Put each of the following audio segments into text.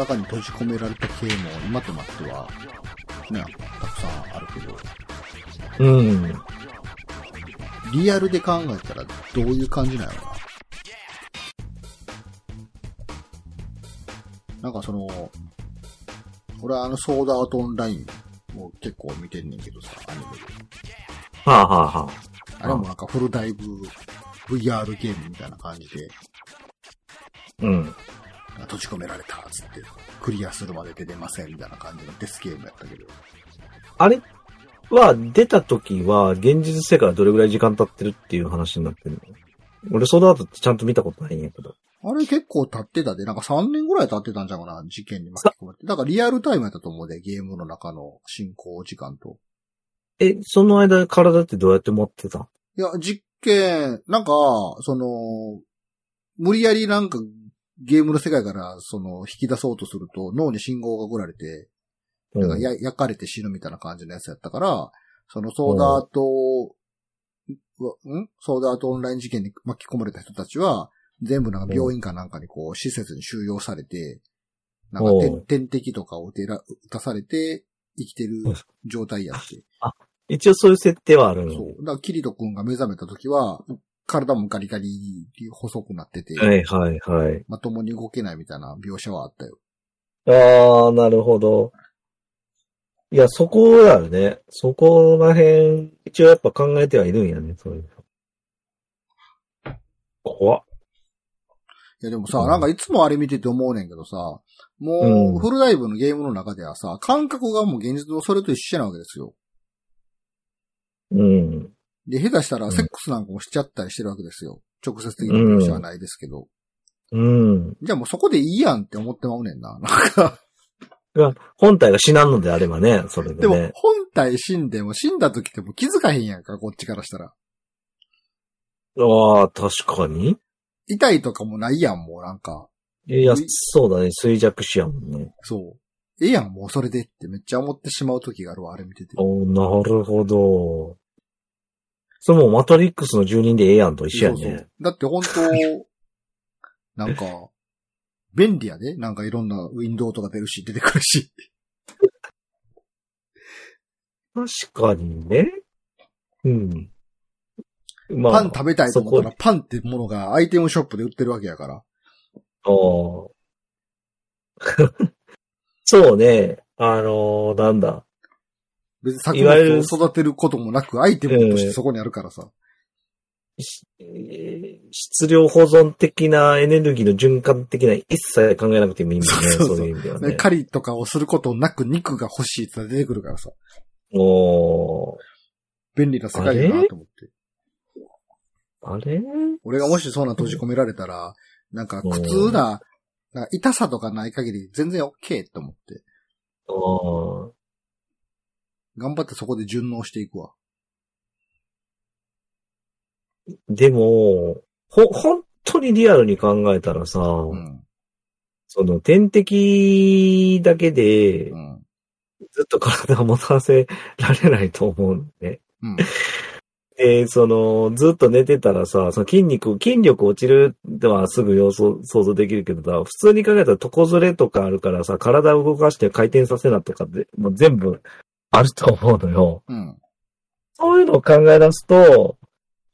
中に閉じ込められた系も今となっては、ね、たくさんあるけど、うん。リアルで考えたらどういう感じなのかな。なんかその、俺はあのソードアートオンラインも結構見てんねんけどさ、アニメで。はあ、はあはあ、あれもなんかフルダイブ VR ゲームみたいな感じで、うん。閉じ込められたっつって、クリアするまで出れませんみたいな感じのデスゲームやったけど。あれは、出た時は、現実世界はどれぐらい時間経ってるっていう話になってるの？俺、ソードアートってちゃんと見たことないんやけど。あれ結構経ってたで、なんか3年ぐらい経ってたんじゃうかな、事件に巻き込まれて。だからリアルタイムやったと思うで、ゲームの中の進行時間と。え、その間、体ってどうやって持ってた？いや、実験、なんか、その、無理やりなんかゲームの世界からその引き出そうとすると脳に信号が送られて、うんなんかや焼かれて死ぬみたいな感じのやつやったから、そのソーダアート、ん？ソーダアートオンライン事件に巻き込まれた人たちは、全部なんか病院かなんかにこう施設に収容されて、なんか点点滴とかを打たされて生きてる状態やって。一応そういう設定はあるの。そう。だからキリト君が目覚めた時は、体もガリガリ細くなってて、はいはいはい。まともに動けないみたいな描写はあったよ。ああ、なるほど。いや、そこだよね。そこら辺、一応やっぱ考えてはいるんやね、そういうの。怖っ。いやでもさ、うんなんかいつもあれ見てて思うねんけどさ、もうフルダイブのゲームの中ではさ、感覚がもう現実のそれと一緒なわけですよ。うん。で、下手したらセックスなんかもしちゃったりしてるわけですよ。直接的な描写はないですけど。うん。じゃあもうそこでいいやんって思ってまうねんな。なんか、が本体が死なんのであればね、それででもね。本体死んでも死んだ時ってもう気づかへんやんか、こっちからしたら。ああ、確かに。痛いとかもないやん、もうなんか。いや、そうだね、衰弱死やもんね。そう。ええやん、もうそれでってめっちゃ思ってしまう時があるわ、あれ見てて。おなるほど。それもうマトリックスの住人でええやんと一緒やそうそうね。だって本当 なんか、便利やで。なんかいろんなウィンドウとか出るし、出てくるし。確かにね。うん。まパン食べたいと思ったらそ、パンってものがアイテムショップで売ってるわけやから。ああ。そうね。あのーなんだ。別に作物を育てることもなく、アイテムとしてそこにあるからさ。質量保存的なエネルギーの循環的な一切考えなくてもいいもんね。そうそういう意味ではね。狩りとかをすることなく肉が欲しいって出てくるからさ。おー便利な世界だなと思って。あれ？俺がもしそんな閉じ込められたら、なんか苦痛な、な痛さとかない限り全然 OK と思って。頑張ってそこで順応していくわ。でも、ほ、本当にリアルに考えたらさ、うん。その点滴だけでう、ん。ずっと体を持たせられないと思うんね。うん。で、その、ずっと寝てたらさ、その筋肉、筋力落ちるのはすぐ予想、想像できるけどさ、普通に考えたら床ずれとかあるからさ、体を動かして回転させなとかで、もう全部あると思うのよ。うん。そういうのを考え出すと、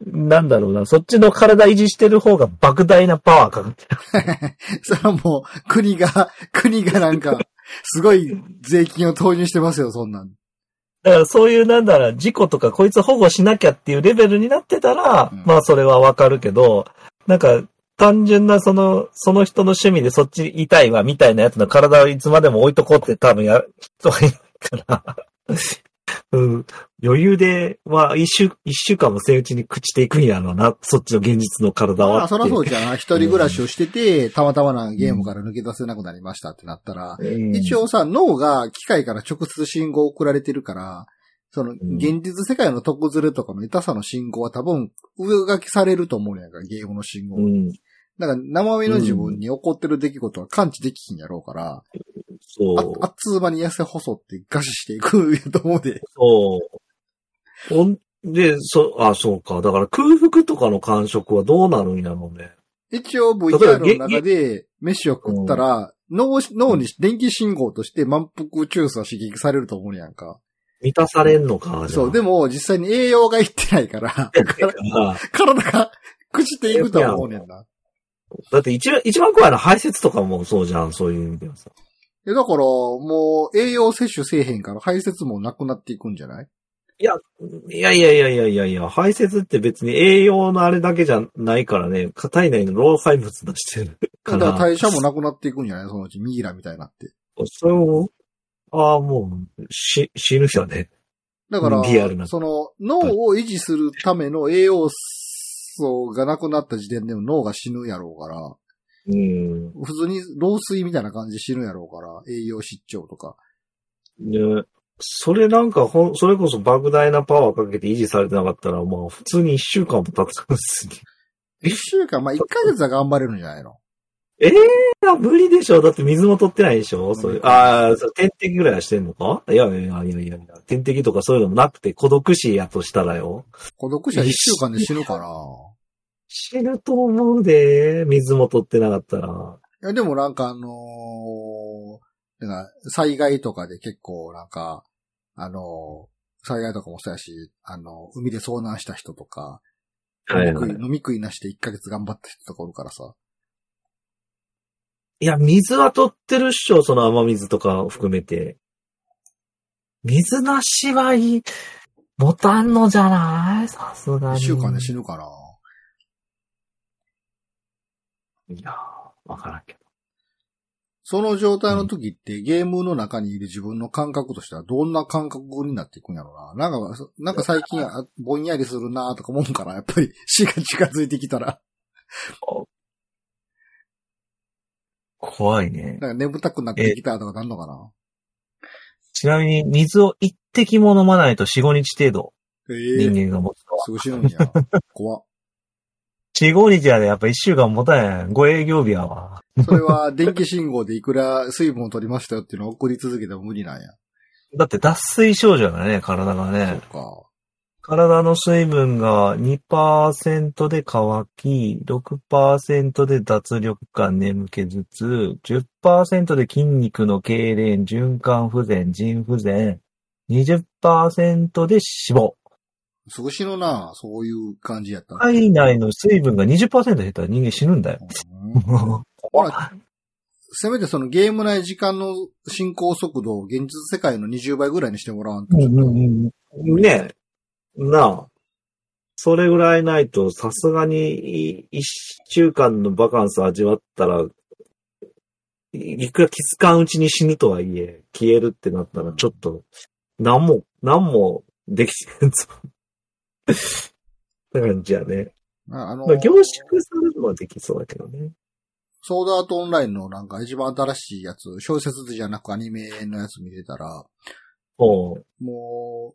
なんだろうな、そっちの体維持してる方が莫大なパワーかかってる。それはもう、国が、国がなんか、すごい税金を投入してますよ、そんなん。だからそういうなんだろう、事故とかこいつ保護しなきゃっていうレベルになってたら、うんまあそれはわかるけど、なんか単純なその、その人の趣味でそっち痛いわみたいなやつの体をいつまでも置いとこうって多分やる人がいるから、うん、余裕で、まあ一週、一週間もせんうちに朽ちていくんやろうな、そっちの現実の体は。まあ、そりゃそうじゃん。一人暮らしをしてて、たまたまなゲームから抜け出せなくなりましたってなったら、うん。一応さ、脳が機械から直接信号を送られてるから、その、ん。現実世界の特ずれとかの痛さの信号は多分、上書きされると思うんやんか、ゲームの信号。うん、だから、生身の自分に起こってる出来事は感知できひんやろうから、そう。あ、あっつう間に痩せ細って餓死していく と思うで。そう。ほんで、そ、あ、そうか。だから空腹とかの感触はどうなるんやろうね。一応 VR の中で飯を食ったら、脳し脳に電気信号として満腹中枢は刺激されると思うやんか。満たされんのか。そう、でも、も実際に栄養がいってないから、体が朽ちていくと思うねんな。だって一番、一番怖いのは排泄とかもそうじゃん、そういう意味ではさ。えだから、もう栄養摂取せえへんから排泄もなくなっていくんじゃない？いやいやいやいやいやいやいや、排泄って別に栄養のあれだけじゃないからね、体内の老廃物出してるか。だからら代謝もなくなっていくんじゃない？そのうちミイラみたいになって。それを、ああ、もう、し、死ぬよね。だからリアルな、その脳を維持するための栄養素がなくなった時点でも脳が死ぬやろうから、うん。普通に老衰みたいな感じで死ぬやろうから、栄養失調とか。で、それなんかほん、それこそ莫大なパワーかけて維持されてなかったら、まあ普通に一週間も経つんですね。一週間、まあ一ヶ月は頑張れるんじゃないのええー、無理でしょだって水も取ってないでしょそれ、ああ、それ点滴ぐらいはしてんのか？いやいやいやいやいや点滴とかそういうのもなくて孤独死やとしたらよ。孤独者一週間で死ぬから。死ぬと思うで、水も取ってなかったら。いや、でもなんかあのーなんか災害とかで結構なんか、あのー災害とかもそうやし、あの、海で遭難した人とか、はいはい。飲み食い飲み食いなしで1ヶ月頑張った人とかおるからさ。いや、水は取ってるっしょ、その雨水とかを含めて。水なしはいい、持たんのじゃない？さすがに。一週間で死ぬから。いやー、わからんけど。その状態の時ってゲームの中にいる自分の感覚としてはどんな感覚になっていくんやろうな。なんか、なんか最近あぼんやりするなとか思うから、やっぱり死が近づいてきたら、怖いね。なんか眠たくなってきたとかなんのかな。ちなみに、水を一滴も飲まないと4、5日程度、ええ人間が持つのは。すぐ死ぬんや。怖っ4、5日やで、やっぱ1週間持たんやん。5営業日やわ。それは電気信号でいくら水分を取りましたよっていうのを送り続けても無理なんや。だって脱水症状だね、体がそねう。か。体の水分が2%で乾き、6%で脱力感眠気頭痛、10%で筋肉の痙攣、循環不全、腎不全、20%で脂肪。すぐ死ぬなそういう感じやったら。体内の水分が20%減ったら人間死ぬんだよ。うんほらせめてそのゲーム内時間の進行速度を現実世界の20倍ぐらいにしてもらわんと。ねえ。なあ。それぐらいないと、さすがに、い一週間のバカンス味わったら、いいくら気づかんうちに死ぬとはいえ、消えるってなったら、ちょっと、なんも、なんもできてんぞ。っ て感じやね。ああのまあ、凝縮するのはできそうだけどね。ソードアートオンラインのなんか一番新しいやつ、小説じゃなくアニメのやつ見てたら、もう、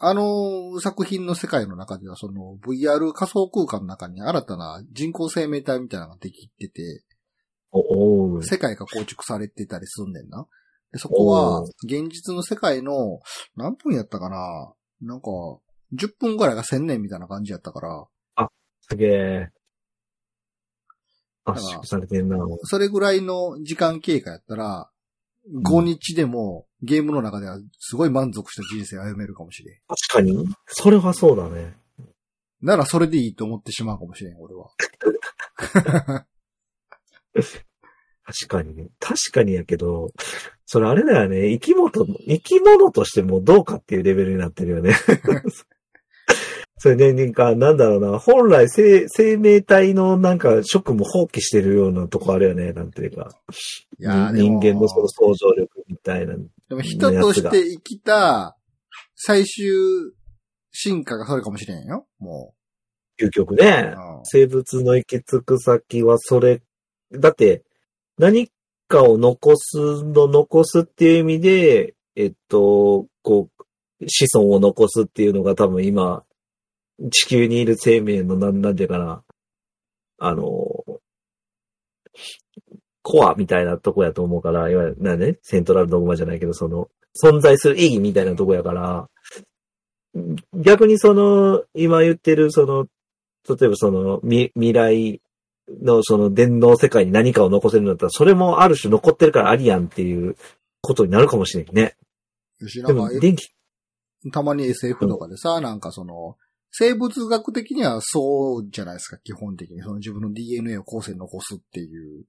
あの作品の世界の中ではその VR 仮想空間の中に新たな人工生命体みたいなのができてて、世界が構築されてたりすんねんな。でそこは現実の世界の、何分やったかななんか、10分ぐらいが1000年みたいな感じやったから、すげえ。圧縮されてんな。それぐらいの時間経過やったら、5日でもゲームの中ではすごい満足した人生を歩めるかもしれん。確かに。それはそうだね。ならそれでいいと思ってしまうかもしれん、俺は。確かにね。確かにやけど、それあれだよね。生き物、生き物としてもどうかっていうレベルになってるよね。それで、なんか、なんだろうな。本来生、生命体のなんか、職務放棄してるようなとこあるよね。なんていうか。いや人間のその想像力みたいな。でも人として生きた最終進化がそれかもしれんよ。も究極ね生物の行き着く先はそれ、だって、何かを残すの、残すっていう意味で、えっと、こう、子孫を残すっていうのが多分今、地球にいる生命のなんなんていうかな、あの、コアみたいなとこやと思うから、いわゆる、なね、セントラルドグマじゃないけど、その、存在する意義みたいなとこやから、逆にその、今言ってる、その、例えばその、み未来のその電脳世界に何かを残せるんだったら、それもある種残ってるからありやんっていうことになるかもしれんね。でも電気、たまに SF とかでさ、なんかその、生物学的にはそうじゃないですか、基本的に。その自分の DNA を後世に残すっていう。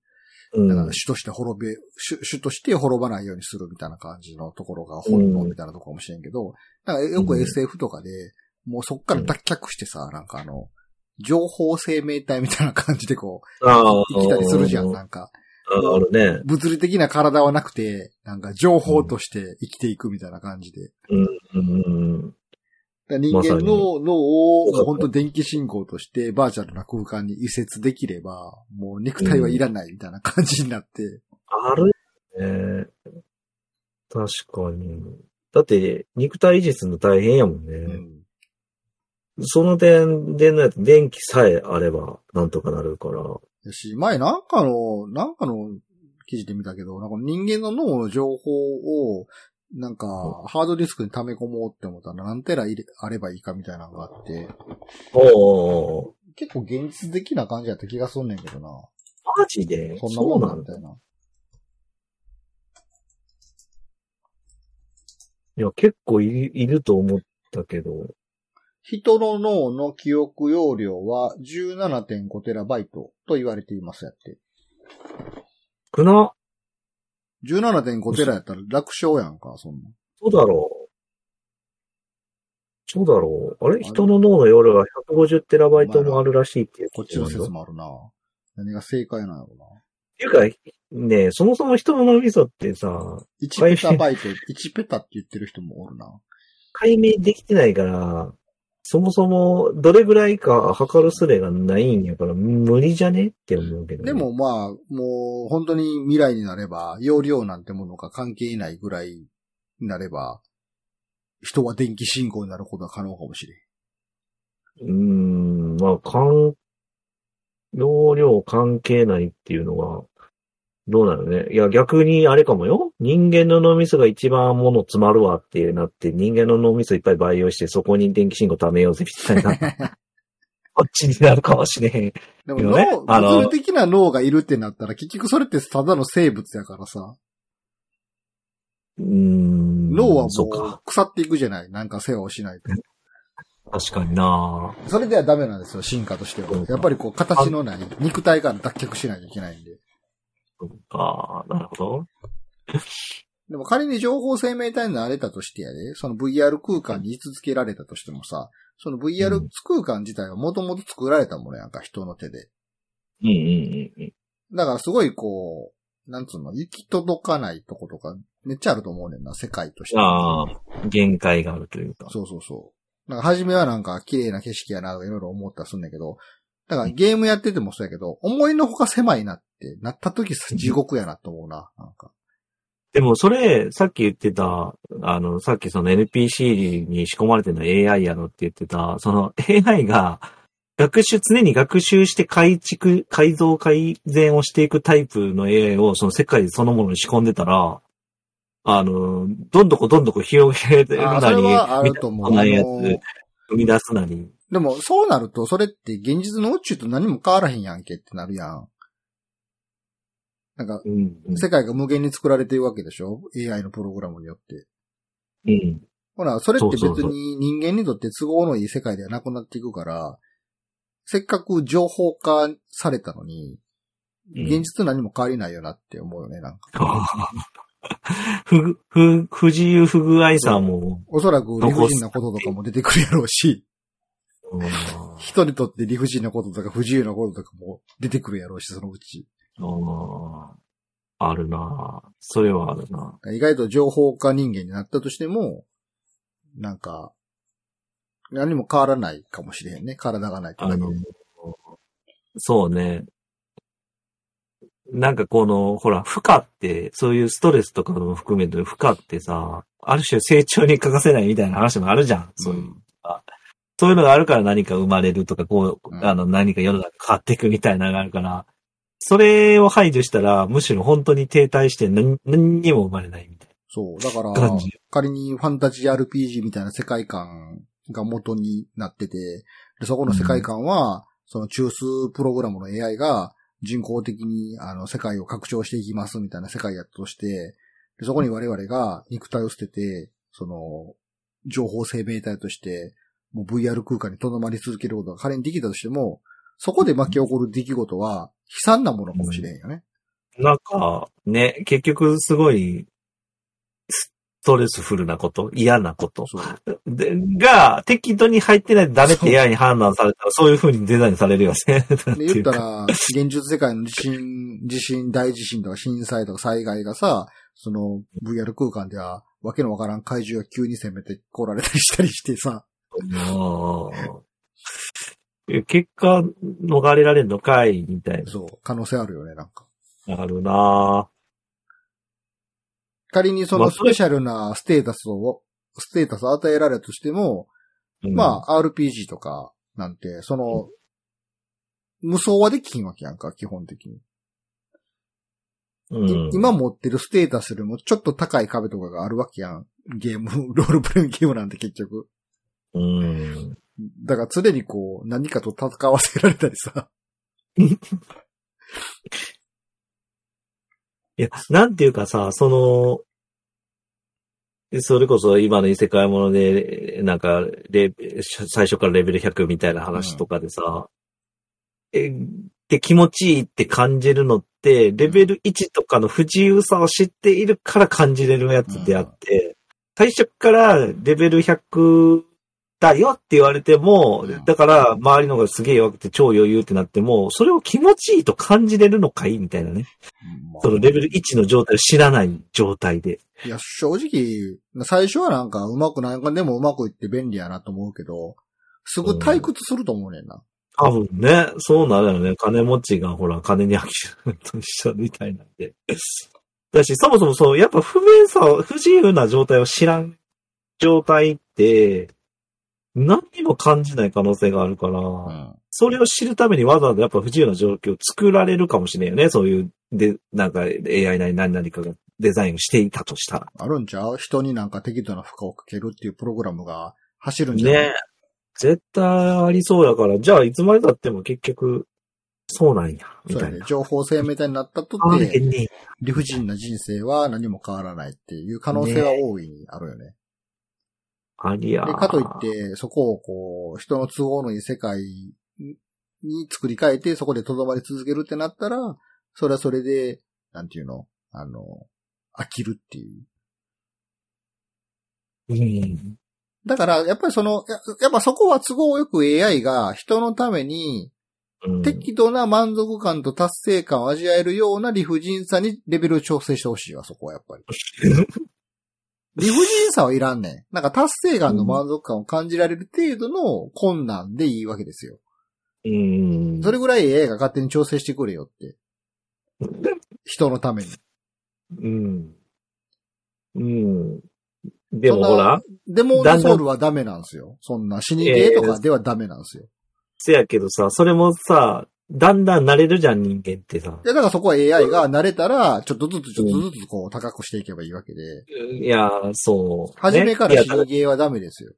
うんだから主として滅べ、主主として滅ばないようにするみたいな感じのところが本能みたいなところかもしれんけど、なんかよくうん SF とかで、もうそっから脱却してさ、なんかあの、情報生命体みたいな感じでこう、生きたりするじゃん、なんか。ああるね。物理的な体はなくて、なんか情報として生きていくみたいな感じで。うん、うん、人間の脳を本当電気信号としてバーチャルな空間に移設できれば、もう肉体はいらないみたいな感じになって、あるね。確かに。だって、肉体維持するの大変やもんね。うんその点、電のやつ、電気さえあれば、なんとかなるから。やし、前なんかの、なんかの記事で見たけど、なんか人間の脳の情報を、なんか、ハードディスクに溜め込もうって思ったら何テラあればいいかみたいなのがあって、おーお結構現実的な感じやった気がすんねんけどな。マジで？そんなもんなんみたいな。いや、結構いいると思ったけど。人の脳の記憶容量は17.5テラバイトと言われていますやって。少な、17.5テラやったら楽勝やんか、そんな。そうだろう。そうだろう。あれ？人の脳の容量が150テラバイトもあるらしいっていうこっちの説もあるな。何が正解なのな。っていうか、ねそもそも人の脳みそってさ、1ペタバイト、1ペタって言ってる人もおるな。解明できてないから、そもそもどれぐらいか測る術がないんやから無理じゃねって思うけど、で、もまあ、もう本当に未来になれば、容量なんてものが関係ないぐらいになれば、人は電気信号になることは可能かもしれん。うーん、まあ、関、容量関係ないっていうのは、どうなるね？いや、逆にあれかもよ。人間の脳みそが一番もの詰まるわってなって、人間の脳みそいっぱい培養して、そこに電気信号貯めようぜ、みたいな。こっちになるかもしれへん。でも脳、あの物理的な脳がいるってなったら、結局それってただの生物やからさ、うーん。脳は。もう腐っていくじゃない？なんか世話をしないと。確かになそれではダメなんですよ、進化としてはやっぱりこう、形のない肉体から脱却しないといけないんで。そうか、なるほど。でも仮に情報生命体になれたとしてやで、その VR 空間に居続けられたとしてもさ、その VR うん空間自体はもともと作られたものやんか、人の手で。うんうんうんうん。だからすごいこう、なんつうの、行き届かないとことか、めっちゃあると思うねんな、世界として。ああ、限界があるというか。そうそうそう。なんか初めはなんか綺麗な景色やないろいろ思ったりするんだけど、だからゲームやっててもそうやけど、思いのほか狭いなってなった時地獄やなと思うな、なんか。でもそれ、さっき言ってた、あの、さっきその NPC に仕込まれてるの AI やろって言ってた、その AI が学習、常に学習して改築、改造、改善をしていくタイプの AI をその世界そのものに仕込んでたら、あの、どんどこどんどこ広げるあーそれなり、はあると思う。見たことないやつ生み出すなり。でも、そうなると、それって現実の宇宙と何も変わらへんやんけってなるやん。なんか、うん。うん世界が無限に作られているわけでしょ ?AI のプログラムによって。うん。ほら、それって別に人間にとって都合のいい世界ではなくなっていくから、せっかく情報化されたのに、うん現実何も変わりないよなって思うよね、なんか。ふ、ふ、不自由不具合さも、おそらく理不尽なこととかも出てくるやろうし、うん人にとって理不尽なこととか不自由なこととかも出てくるやろうし、そのうち。あるなそれはあるな意外と情報化人間になったとしても、なんか、何も変わらないかもしれへんね。体がないとそうね。なんかこの、ほら、負荷って、そういうストレスとかも含めて負荷ってさ、ある種成長に欠かせないみたいな話もあるじゃん。そういう。うんそういうのがあるから何か生まれるとか、こう、うんあの、何か世の中変わっていくみたいなのがあるから、それを排除したら、むしろ本当に停滞して何何にも生まれないみたいそう。だから仮にファンタジー RPG みたいな世界観が元になってて、でそこの世界観は、その中枢プログラムの AI が人工的にあの世界を拡張していきますみたいな世界やとして、でそこに我々が肉体を捨てて、その、情報生命体として、もう VR 空間に留まり続けることが仮にできたとしても、そこで巻き起こる出来事は悲惨なものかもしれんよね。なんか、ね、結局すごい、ストレスフルなこと、嫌なこと。で、が、適度に入ってないとダメって AI に判断されたら、そういう風にデザインされるよね。で、言ったら、現実世界の地震、地震、大地震とか震災とか災害がさ、その VR 空間では、わけのわからん怪獣が急に攻めて来られたりしたりしてさ、うん結果、逃れられんのかいみたいそう、可能性あるよね、なんか。な。あるな仮にそまあのスペシャルなステータスを、ステータスを与えられたとしても、ぁまあ、RPG とかなんて、その、無双はできひんわけやんか、基本的に。うん、い今持ってるステータスよりもちょっと高い壁とかがあるわけやん。ゲーム、ロールプレイングゲームなんて結局。うん。だから常にこう、何かと戦わせられたりさ。いや、なんていうかさ、その、それこそ今の異世界もので、なんかレ、最初からレベル100みたいな話とかでさ、え、で気持ちいいって感じるのって、レベル1とかの不自由さを知っているから感じれるやつであって、最初からレベル100だよって言われても、うんだから周りのがすげえ弱くて超余裕ってなっても、それを気持ちいいと感じれるのかいみたいなね。そのレベル1の状態を知らない状態で。いや、正直、最初はなんかうまくなんかでもうまくいって便利やなと思うけど、すぐ退屈すると思うねんな。多分ね、そうなるよね。金持ちがほら、金に飽きると一緒みたいなんで。だし、そもそもそう、やっぱ不便さを、不自由な状態を知らん状態って、何にも感じない可能性があるから、うん。それを知るためにわざわざやっぱ不自由な状況を作られるかもしれんよね。そういう、で、なんか AI なり何々かがデザインしていたとしたら。あるんちゃう人になんか適度な負荷をかけるっていうプログラムが走るんじゃない？ね絶対ありそうやから、じゃあいつまで経っても結局、そうなんや、みたいな。。ね情報生命体になったとあれて、ね。理不尽な人生は何も変わらないっていう可能性は大いにあるよね。ありゃで、かといって、そこをこう、人の都合のいい世界に作り変えて、そこで留まり続けるってなったら、それはそれで、なんていうの？あの、飽きるっていう。うん。だから、やっぱりその、ややっぱそこは都合よく AI が人のためにうん適度な満足感と達成感を味わえるような理不尽さにレベルを調整してほしいわ、そこはやっぱり。理不尽さはいらんねん。なんか達成感の満足感を感じられる程度の困難でいいわけですよ。うん。それぐらい AI が勝手に調整してくれよって。人のために。うん。うん。でもほら、デモだんだんンソウルはダメなんですよ。そんな死にゲーとかではダメなんですよ。せやけどさ、それもさ、だんだん慣れるじゃん、人間ってさ。いや、だからそこは AI が慣れたら、ちょっとずつちょっとずつこう高くしていけばいいわけで。いや、そう。初めから死にゲーはダメですよ。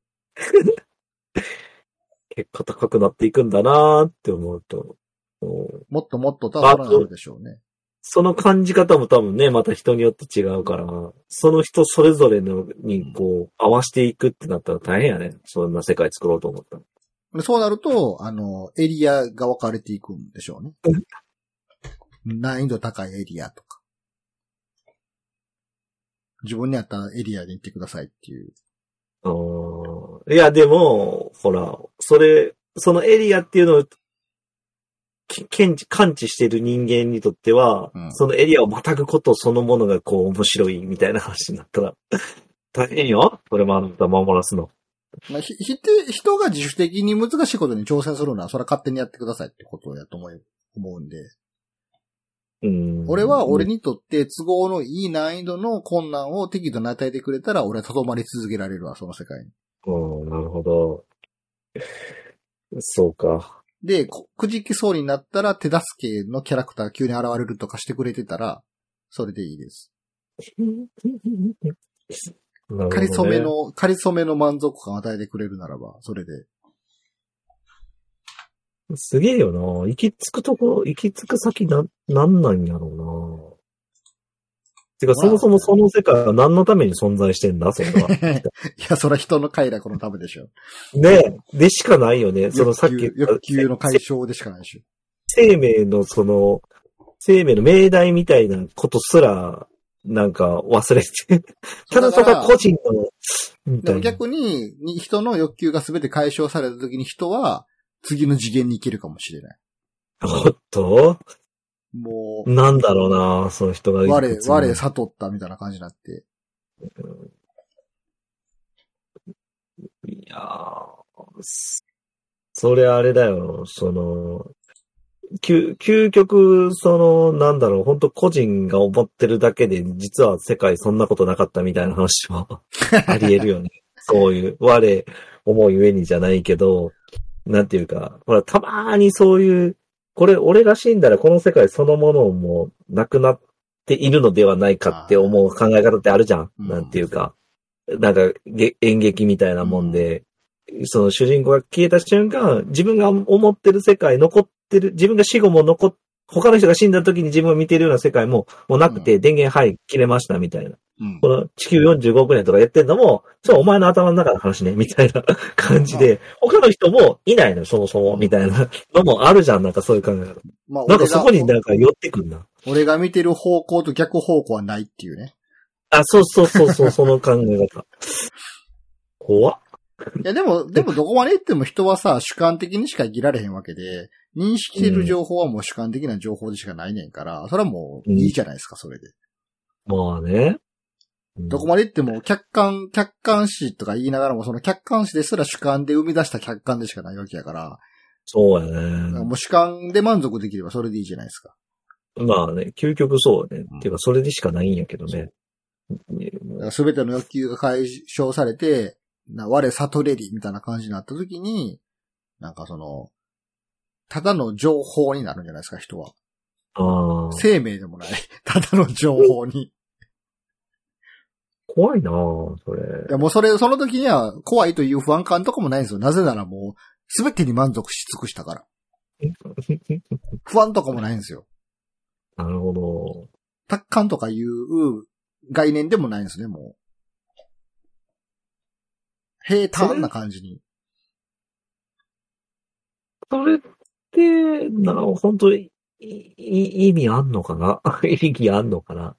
結果高くなっていくんだなーって思うと。うんもっともっとただなるでしょうね。その感じ方も多分ね、また人によって違うから、その人それぞれのにこう、合わしていくってなったら大変やね。そんな世界作ろうと思ったら。でそうなると、あの、エリアが分かれていくんでしょうね。難易度高いエリアとか。自分に合ったエリアに行ってくださいっていう。うんいや、でも、ほら、それ、そのエリアっていうのを、き検知、感知してる人間にとっては、うんそのエリアをまたぐことそのものがこう面白いみたいな話になったら、大変よそれもあなた守らすの。まあ、ひ、ひて、人が自主的に難しいことに挑戦するのは、それは勝手にやってくださいってことやと思う、思うんで。うん。俺は俺にとって都合のいい難易度の困難を適度に与えてくれたら、俺は留まり続けられるわ、その世界に。うん、なるほど。そうか。で、こくじきそうになったら手助けのキャラクターが急に現れるとかしてくれてたら、それでいいです。なるほどねかりそめ。の、かりそめの満足感を与えてくれるならば、それで。すげえよな。行き着くとこ、行き着く先な、なんなんやろうな。てか、そもそもその世界は何のために存在してんだ？それは。いや、それは人の快楽のためでしょ。ねえ。でしかないよね。そのさっき欲求の解消でしかないでしょ。生命のその、生命の命題みたいなことすら、なんか忘れて。ただただ個人の。でも逆に、に人の欲求が全て解消された時に人は次の次元に行けるかもしれない。おっと？もう、なんだろうな、その人が。我、我悟ったみたいな感じになって。いやーそれあれだよ、その、究、究極、その、なんだろう、本当個人が思ってるだけで、実は世界そんなことなかったみたいな話も あり得るよね。そういう、我、思うゆえにじゃないけど、なんていうか、ほら、たまーにそういう、これ、俺が死んだらこの世界そのものもなくなっているのではないかって思う考え方ってあるじゃん。うんなんていうか、なんか、げ演劇みたいなもんで、その主人公が消えた瞬間、自分が思ってる世界、残ってる、自分が死後も残っ、他の人が死んだ時に自分が見てるような世界も、もうなくて電源はい、切れましたみたいな。うんこの地球45億年とかやってんのも、そう、お前の頭の中の話ね、みたいな 感じで、他の人もいないのよ、そもそも、みたいなのもあるじゃん、なんかそういう考え方。まあ、なんかそこになんか寄ってくんな。俺が見てる方向と逆方向はないっていうね。あ、そうそうそうそう、その考え方。怖っ。いや、でも、でもどこまで行っても人はさ、主観的にしか生きられへんわけで、認識してる情報はもう主観的な情報でしかないねんから、それはもういいじゃないですか、それで。まあね。どこまで行っても客観、客観視とか言いながらも、その客観視ですら主観で生み出した客観でしかないわけやから、そうやね。もう主観で満足できればそれでいいじゃないですか。まあね、究極そうね。うんっていうか、それでしかないんやけどね。すべての欲求が解消されて、な我悟れりみたいな感じになった時に、なんかその、ただの情報になるんじゃないですか、人は。ああ、生命でもない。ただの情報に。い怖いなあそれ。や、もうそれ、その時には怖いという不安感とかもないんですよ。なぜならもう、すべてに満足し尽くしたから。不安とかもないんですよ。なるほど。達観とかいう概念でもないんですね、もう。平坦な感じに。それな、本当に、意味あんのかな？意義あんのかな？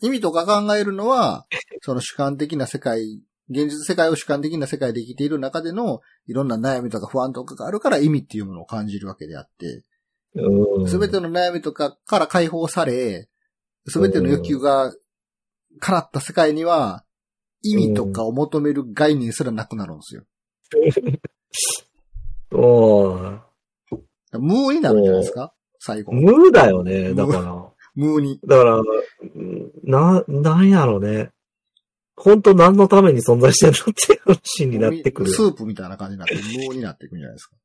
意味とか考えるのは、その主観的な世界、現実世界を主観的な世界で生きている中でのいろんな悩みとか不安とかがあるから意味っていうものを感じるわけであって、うん。すべての悩みとかから解放され、すべての欲求が叶った世界には、意味とかを求める概念すらなくなるんですよ。おー無になるんじゃないですか？最後。無だよね、だから。無に。だから、うんな、なんやろね。本当何のために存在してんのっていう話になってくる。スープみたいな感じになって、無になっていくんじゃないですか？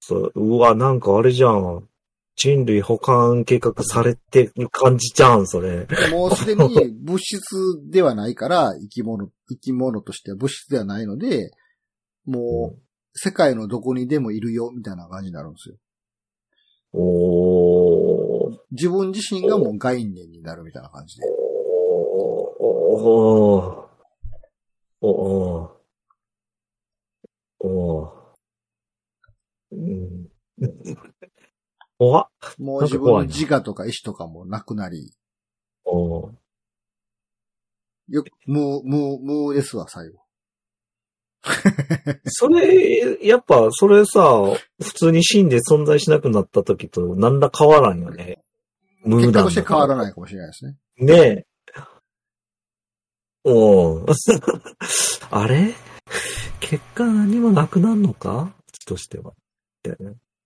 そううわ、なんかあれじゃん。人類保管計画されてる感じじゃん、それ。もうすでに物質ではないから、生き物、生き物としては物質ではないので、もう、世界のどこにでもいるよ、みたいな感じになるんですよ。おー。自分自身がもう概念になるみたいな感じで。おー。おー。おー。うん。怖っ。もう自分の自我とか意志とかもなくなり、おー。よく、無、無、無ですわ、最後。それ、やっぱ、それさ、普通に死んで存在しなくなった時と何ら変わらんよね。無結果として変わらないかもしれないですね。ねえ。おう あれ？結果何もなくなるのか？としては。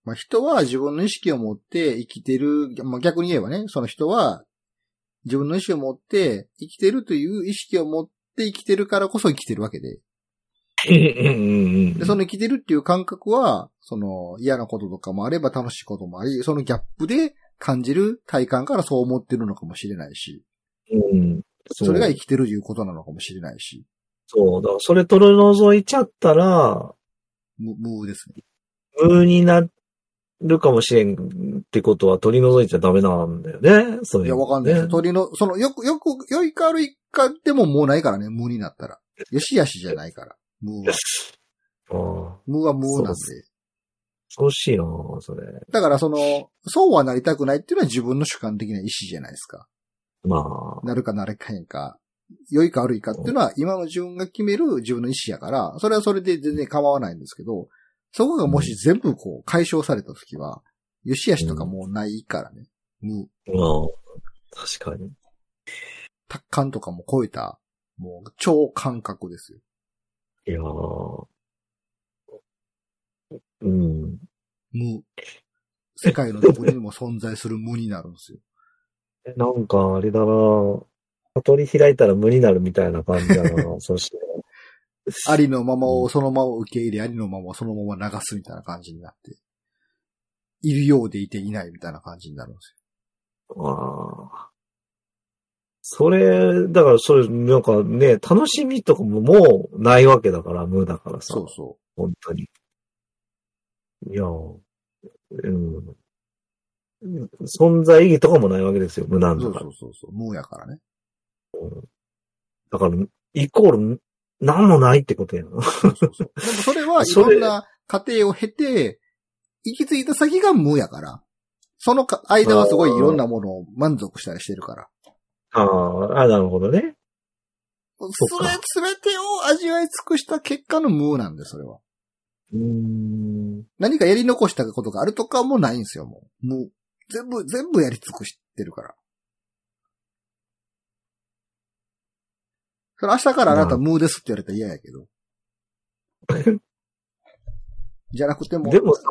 まあ、人は自分の意識を持って生きてる、まあ、逆に言えばね、その人は自分の意識を持って生きてるという意識を持って生きてるからこそ生きてるわけで。で、その生きてるっていう感覚は、その嫌なこととかもあれば楽しいこともあり、そのギャップで感じる体感からそう思ってるのかもしれないし、うん、それが生きてるということなのかもしれないし、そうだ。それ取り除いちゃったら、無無ですね。無になるかもしれんってことは取り除いちゃダメなんだよね。そういう、いや、わかんないですよ。鳥の、その、よく、よく、良いか悪いかでももうないからね、無になったら。よしあしじゃないから。無は。無は無なんで。そうしいなそれ。だからその、そうはなりたくないっていうのは自分の主観的な意思じゃないですか。まあ、なるかなれかへんか。良いか悪いかっていうのは今の自分が決める自分の意思やから、それはそれで全然構わないんですけど、そこがもし全部こう解消されたときは、よしあしとかもうないからね。無。まあ、確かに。達観とかも超えた、もう超感覚ですよ。いやーうん。無。世界のどこにも存在する無になるんですよ。なんか、あれだな悟り開いたら無になるみたいな感じだな そして。ありのままをそのまま受け入れ、ありのままをそのまま流すみたいな感じになって、いるようでいていないみたいな感じになるんですああ。それ、だからそれ、なんかね、楽しみとかももうないわけだから、無だからさ。よ。そうそ本当に。いや、うん。存在意義とかもないわけですよ、無なんだから。そうそうそう。無やからね。だから、イコール、なんもないってことやな。そうそうそう。でもそれは いろんな過程を経て、行き着いた先が無やから。そのか間はすごいいろんなものを満足したりしてるから。ああ、あなるほどね。それ、すべてを味わい尽くした結果の無なんで、それは。うーん。何かやり残したことがあるとかもないんですよ、もう。無。全部、全部やり尽くしてるから。それ明日からあなた無ですって言われたら嫌やけど。じゃなくても、でもさ、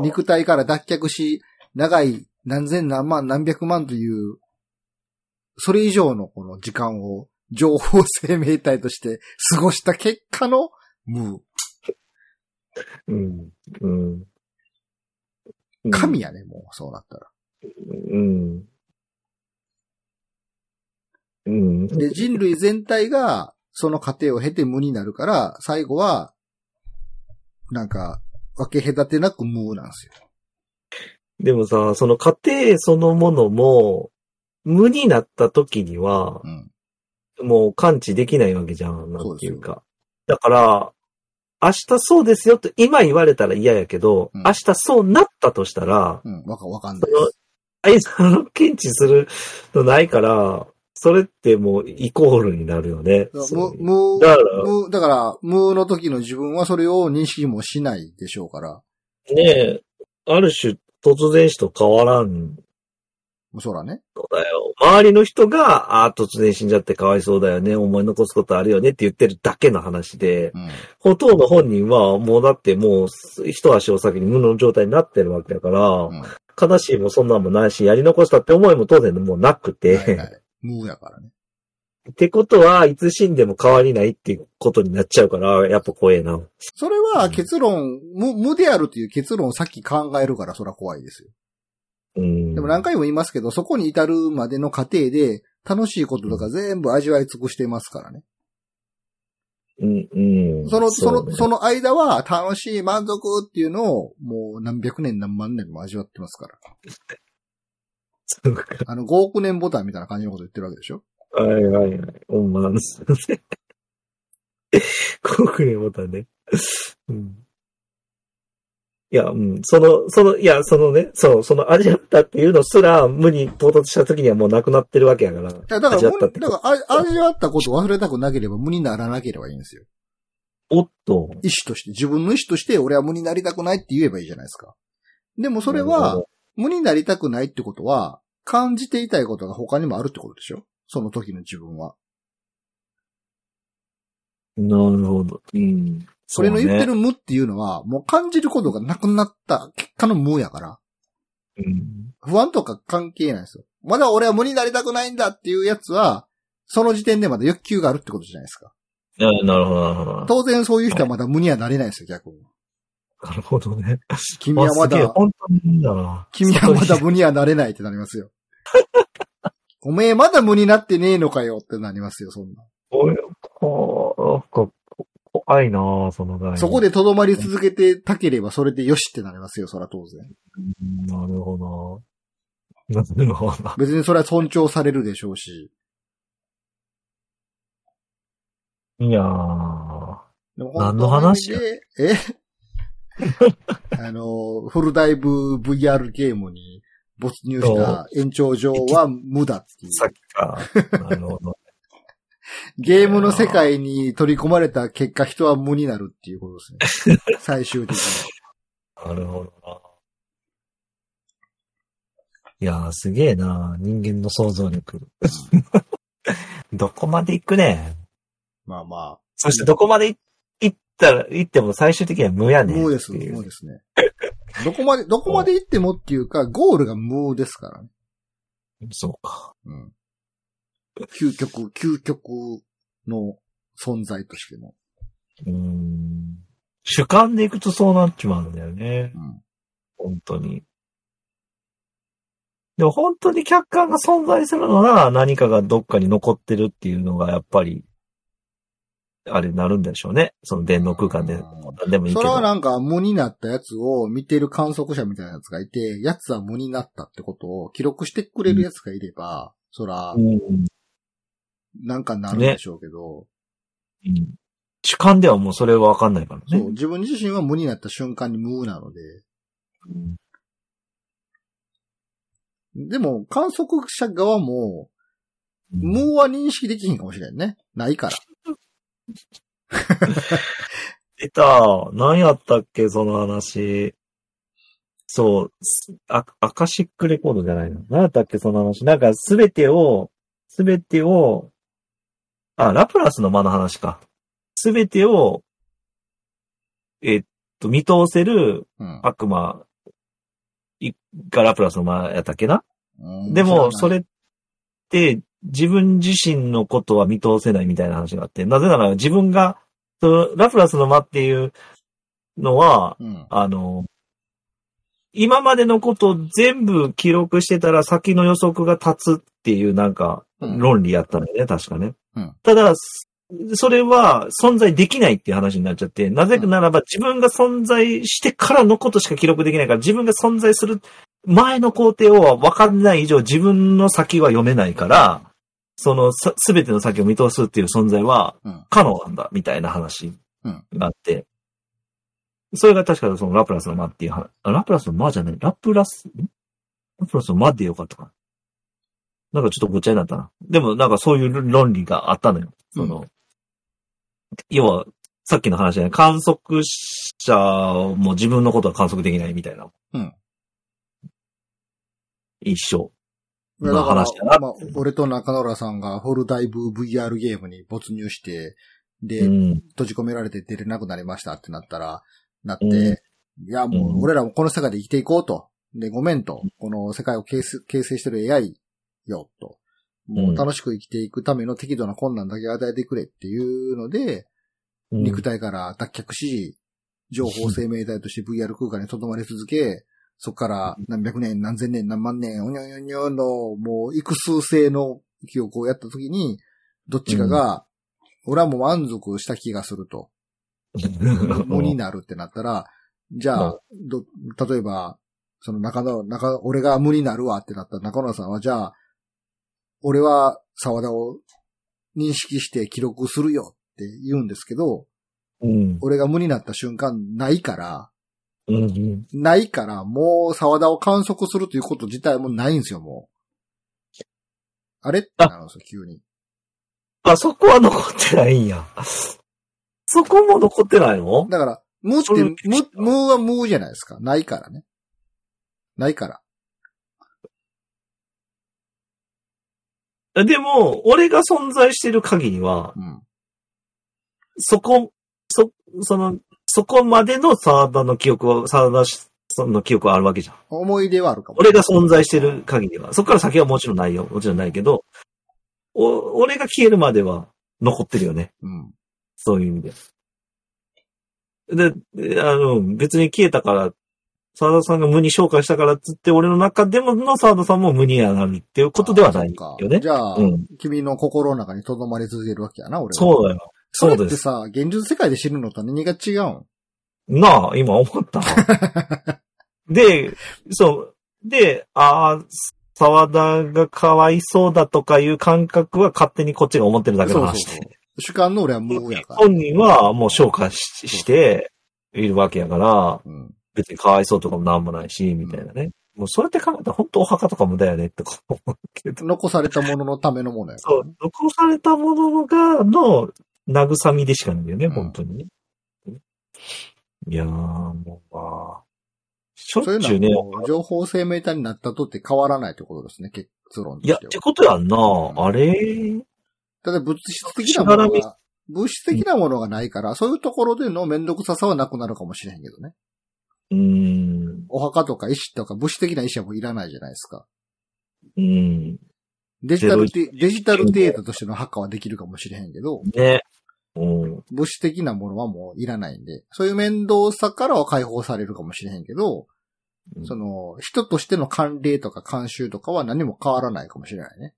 肉体から脱却し、長い何千何万何百万という、それ以上のこの時間を情報生命体として過ごした結果の無。うん、うん。神やね、もう、そうなったら。うん。うん。で、人類全体が、その過程を経て無になるから、最後は、なんか、分け隔てなく無なんですよ。でもさ、その過程そのものも、無になった時には、うん。もう感知できないわけじゃん、なんていうか。だから、明日そうですよと今言われたら嫌やけど、うん明日そうなったとしたら、うん、わか、わかんないその 検知するのないから、それってもうイコールになるよね。無無、だから無、だから、無の時の自分はそれを認識もしないでしょうから。ねえ、ある種突然死と変わらんそらね。のだよ。周りの人が、ああ、突然死んじゃってかわいそうだよね、思い残すことあるよねって言ってるだけの話で、うん。ほとんど本人はもうだってもう一足お先に無の状態になってるわけだから、うん。悲しいもそんなんもないし、やり残したって思いも当然もうなくて、はいはい。無やからね。ってことは、いつ死んでも変わりないっていうことになっちゃうから、やっぱ怖えな。それは結論、無、無であるという結論をさっき考えるからそら怖いですよ。うん。でも何回も言いますけど、そこに至るまでの過程で、楽しいこととか全部味わい尽くしてますからね。うん、うん。その、その、その間は楽しい満足っていうのを、もう何百年何万年も味わってますから。そうかあの、5億年ボタンみたいな感じのこと言ってるわけでしょ？はいはいはい。ほんまなんですよね。国連ボタンね。うん。いや、うん、その、その、いや、そのね、そう、その味わったっていうのすら無に到達した時にはもうなくなってるわけやから。だから、だ味わったってだからあ味わったことを忘れたくなければ無にならなければいいんですよ。おっと。意志として、自分の意志として俺は無になりたくないって言えばいいじゃないですか。でもそれは、無になりたくないってことは、感じていたいことが他にもあるってことでしょ？その時の自分は。なるほど。うん。それの言ってる。る無っていうのは、もう感じることがなくなった結果の無やから、うん。不安とか関係ないですよ。まだ俺は無になりたくないんだっていうやつは、その時点でまだ欲求があるってことじゃないですか。なるほど、なるほど。当然そういう人はまだ無にはなれないですよ、逆に。なるほどね。君はまだ、本当にだな。君はまだ無にはなれないってなりますよ。おめえまだ無になってねえのかよってなりますよ、そんな。おいこう、怖いなぁ、その。そこで留まり続けてたければそれでよしってなりますよ、そら当然。うんなるほどな。なるほど。別にそれは尊重されるでしょうし。いやー。でも何の話え？あの、フルダイブ VR ゲームに没入した延長上は無だっていう。さっきか。なるほど。ゲームの世界に取り込まれた結果人は無になるっていうことですね。最終的に。なるほどな。いやー、すげえな人間の想像力。どこまで行くねまあまそしてどこまで行ったら、行っても最終的には無やあ、ねん。無です、無ですね。どこまで、どこまで行ってもっていうか、ゴールが無ですからね。そうか。うん。究極、究極の存在としての。うーん。主観で行くとそうなっちまうんだよね。うん。本当に。でも本当に客観が存在するのなら何かがどっかに残ってるっていうのがやっぱり、あれになるんでしょうね。その電脳空間で。何でもいいけど。それはなんか無になったやつを見てる観測者みたいなやつがいて、やつは無になったってことを記録してくれるやつがいれば、そらう、んなんかなるんでしょうけど、うん主観ではもうそれはわかんないからね。そう、自分自身は無になった瞬間に無なので、うんでも観測者側も、うん無は認識できひんかもしれんね。ないから。出た。何やったっけ、その話。そう、すアアカシックレコードじゃないの。何やったっけ、その話。なんか、すべてを、すべてを、あ、ラプラスの間の話か。すべてを、えっと、見通せるうん。悪魔いがラプラスの間やったっけな？うんでも、そ、れって、自分自身のことは見通せないみたいな話があって、なぜなら自分が、そのラプラスの間っていうのは、うん。あの、今までのことを全部記録してたら先の予測が立つっていうなんかうん論理やったんだよね、確かね。うん。ただ、それは存在できないっていう話になっちゃって、なぜならば自分が存在してからのことしか記録できないから、自分が存在する前の工程を分かんない以上自分の先は読めないから、そのすべての先を見通すっていう存在はうん。可能なんだ、みたいな話うん。があって、それが確かそのラプラスの間っていう話、あラプラスの間じゃない、ラプラス、ん？ラプラスの間でよかったかな。なんかちょっとごっちゃになったな。でもなんかそういう論理があったのよ。その、要は、さっきの話じゃない、観測者も自分のことは観測できないみたいな。うん。一緒。いやだから話だなまあ、俺と中野浦さんがフルダイブ VR ゲームに没入して、で、うん。閉じ込められて出れなくなりましたってなったら、なって、うんいや、もう、俺らもこの世界で生きていこうと。で、ごめんと。この世界を形成形成してる AI よ、と。もう楽しく生きていくための適度な困難だけ与えてくれっていうので、うん肉体から脱却し、情報生命体として VR 空間に留まり続け、そこから何百年、何千年、何万年、おにょにょにょの、もう、幾数世の記憶をやったときに、どっちかが、俺はもう満足した気がすると。無になるってなったら、じゃあ、ど、例えば、その中野、中、俺が無になるわってなったら中野さんは、じゃあ、俺は沢田を認識して記録するよって言うんですけど、うん。俺が無になった瞬間ないから、うんうん。ないから、もう沢田を観測するということ自体もないんですよ、もう。あれってなるんですよ、急に。あ、そこは残ってないんや。そこも残ってないの？だから、無って無、無は無じゃないですか。ないからね。ないから。でも、俺が存在してる限りは、うん。そこ、そ、その、そこまでのサーダの記憶は、サーダさんの記憶はあるわけじゃん。思い出はあるかも。俺が存在してる限りは。そこから先はもちろんないよ。もちろんないけど、お、俺が消えるまでは残ってるよね。うん。そういう意味で。で、であの、別に消えたから、沢田さんが無に紹介したからっつって、俺の中でもの沢田さんも無になるっていうことではないよね。じゃあ、うん君の心の中に留まり続けるわけやな、俺は。そうだよ。そうです。ってさ、現実世界で知るのと何が違うん？なあ、今思った。で、そう。で、ああ、沢田がかわいそうだとかいう感覚は勝手にこっちが思ってるだけの話で。そうそうそう。主観の俺は無やから。本人はもう消化ししているわけやから、うん。別にかわいそうとかもなんもないし、みたいなね。もうそうやって考えたら本当お墓とか無駄やねって思うけど。残されたもののためのものやからそう、残されたものが、の、慰みでしかないんだよね、うん本当にね。いやー、もうまあ、しょっそういうちゅうね、のはもう情報生命体になったとって変わらないってことですね、結論といや、してはって。ことやんな。あれ？ただ物質的なものが、物質的なものがないから、そういうところでのめんどくささはなくなるかもしれへんけどね。うーん。お墓とか石とか物質的な石はもういらないじゃないですか。うん。デジタルデ、デジタルデータとしての墓はできるかもしれへんけど、ね。うん。物質的なものはもういらないんで、そういう面倒さからは解放されるかもしれへんけど、うんその、人としての慣例とか慣習とかは何も変わらないかもしれないね。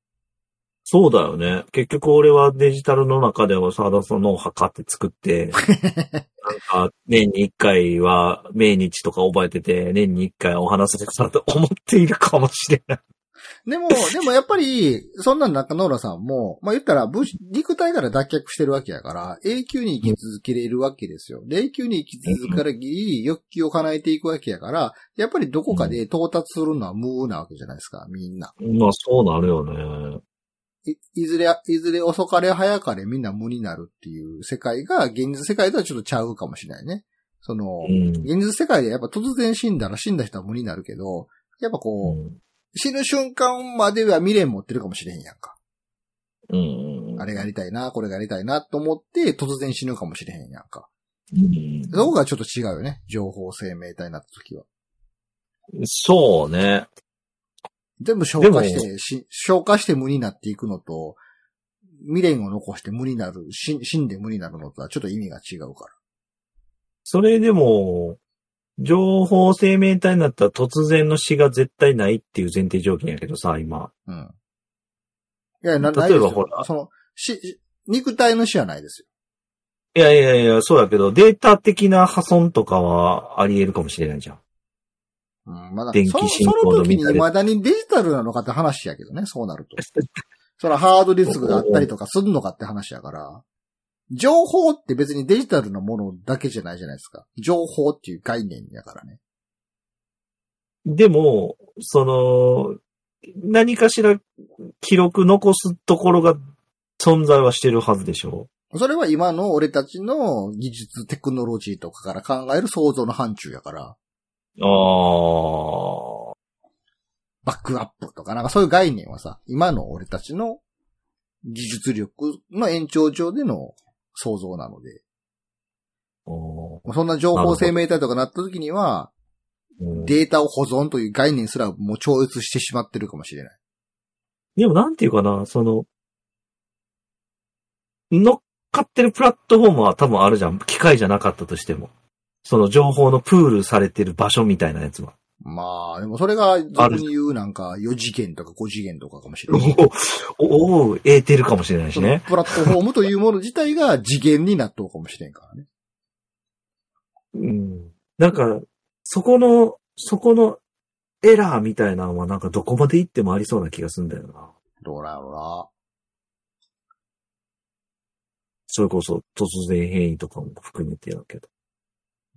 そうだよね。結局俺はデジタルの中では沢田さんのお墓って作って、なんか年に一回は命日とか覚えてて、年に一回お話するかなと思っているかもしれない。でも、でもやっぱり、そんなん中野浦さんも、まあ言ったら、物肉体から脱却してるわけやから、永久に生き続けれるわけですよ。で永久に生き続けり、欲求を叶えていくわけやから、やっぱりどこかで到達するのは無なわけじゃないですか、みんな。まあそうなるよね。いいずれ、いずれ遅かれ早かれみんな無になるっていう世界が、現実世界とはちょっとちゃうかもしれないね。その、うん。現実世界でやっぱ突然死んだら死んだ人は無になるけど、やっぱこう、死ぬ瞬間までは未練持ってるかもしれへんやんか。うん。あれがやりたいな、これがやりたいなと思って突然死ぬかもしれへんやんか。うんそこがちょっと違うよね。情報生命体になった時は。そうね。全部消化しでて、し消化して無になっていくのと、未練を残して無になる、死死んで無になるのとはちょっと意味が違うかそれでも、情報生命体になったら突然の死が絶対ないっていう前提条件やけどさ、今。ら。うん。いや、な、例えばほらその、し、肉体の死はないですよ。いやいやいや、そうだけど、データ的な破損とかはあり得るかもしれないじゃん。うん、まだ、電気その時に未だにデジタルなのかって話やけどね、そうなると。そのハードディスクがあったりとかするのかって話やから、情報って別にデジタルなものだけじゃないじゃないですか。情報っていう概念やからね。でも、その、何かしら記録残すところが存在はしてるはずでしょ？それは今の俺たちの技術、テクノロジーとかから考える想像の範疇やから、ああ。バックアップとかなんかそういう概念はさ、今の俺たちの技術力の延長上での想像なので、そんな情報生命体とかなった時には、うんデータを保存という概念すらもう超越してしまってるかもしれない。でもなんていうかな、その、乗っかってるプラットフォームは多分あるじゃん。機械じゃなかったとしても。その情報のプールされてる場所みたいなやつは。まあ、でもそれが俗に言うなんか4次元とか5次元とかかもしれない。おおおエーテルかもしれないしね。プラットフォームというもの自体が次元になっとうかもしれんからね。うん。なんか、そこの、そこのエラーみたいなのはなんかどこまで行ってもありそうな気がするんだよな。どうなんやろそれこそ突然変異とかも含めてやけど。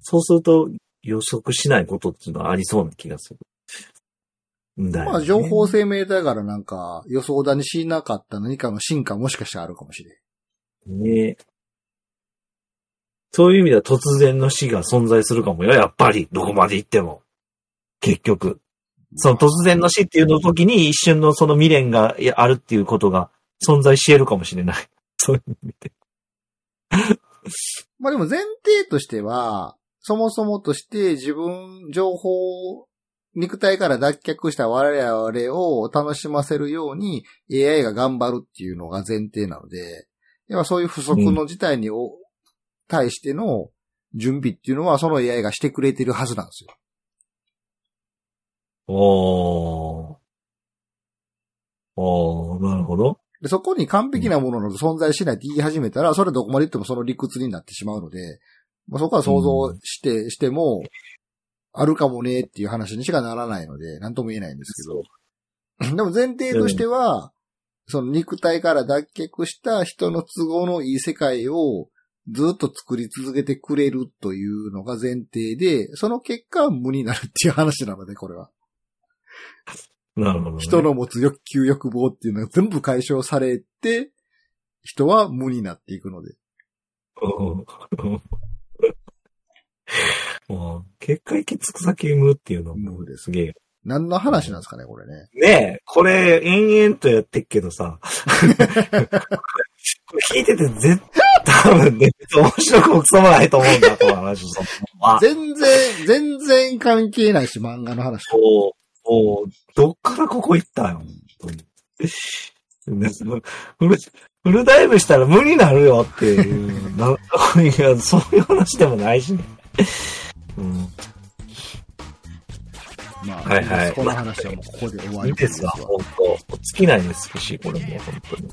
そうすると予測しないことっていうのはありそうな気がする。ね。まあ、情報生命体からなんか予想だにしなかった何かの進化もしかしたらあるかもしれん。ねそういう意味では突然の死が存在するかもよ、やっぱり。どこまで行っても。結局。その突然の死っていうの時に一瞬のその未練があるっていうことが存在し得るかもしれない。そういう意味で。まあでも前提としては、そもそもとして自分、情報、肉体から脱却した我々を楽しませるように AI が頑張るっていうのが前提なので、やっぱそういう不足の事態にお、対しての準備っていうのはその AI がしてくれてるはずなんですよ。おー。おー、なるほど。で、そこに完璧なものの存在しないって言い始めたら、それどこまで言ってもその理屈になってしまうので、まあ、そこは想像して、しても、あるかもねっていう話にしかならないので、なんとも言えないんですけど。でも前提としては、その肉体から脱却した人の都合のいい世界をずっと作り続けてくれるというのが前提で、その結果無になるっていう話なので、これは。なるほど、ね。人の持つ欲求欲望っていうのが全部解消されて、人は無になっていくので。うん。もう、結果行き着く先無っていうのもすすげえ。何の話なんですかね、これね。ねえ、これ、延々とやってっけどさ。聞いてて絶対多分ね、面白くもくそもないと思うんだ、この話。そ全然、全然関係ないし、漫画の話と。もう、もう、どっからここ行ったよ。本当にフル、フルダイブしたら無になるよっていう、な、そういう話でもないしね。うん、まあ、はいはい。この話はもうここで終わりいいですわ、本当。尽きないですし、これも本当に。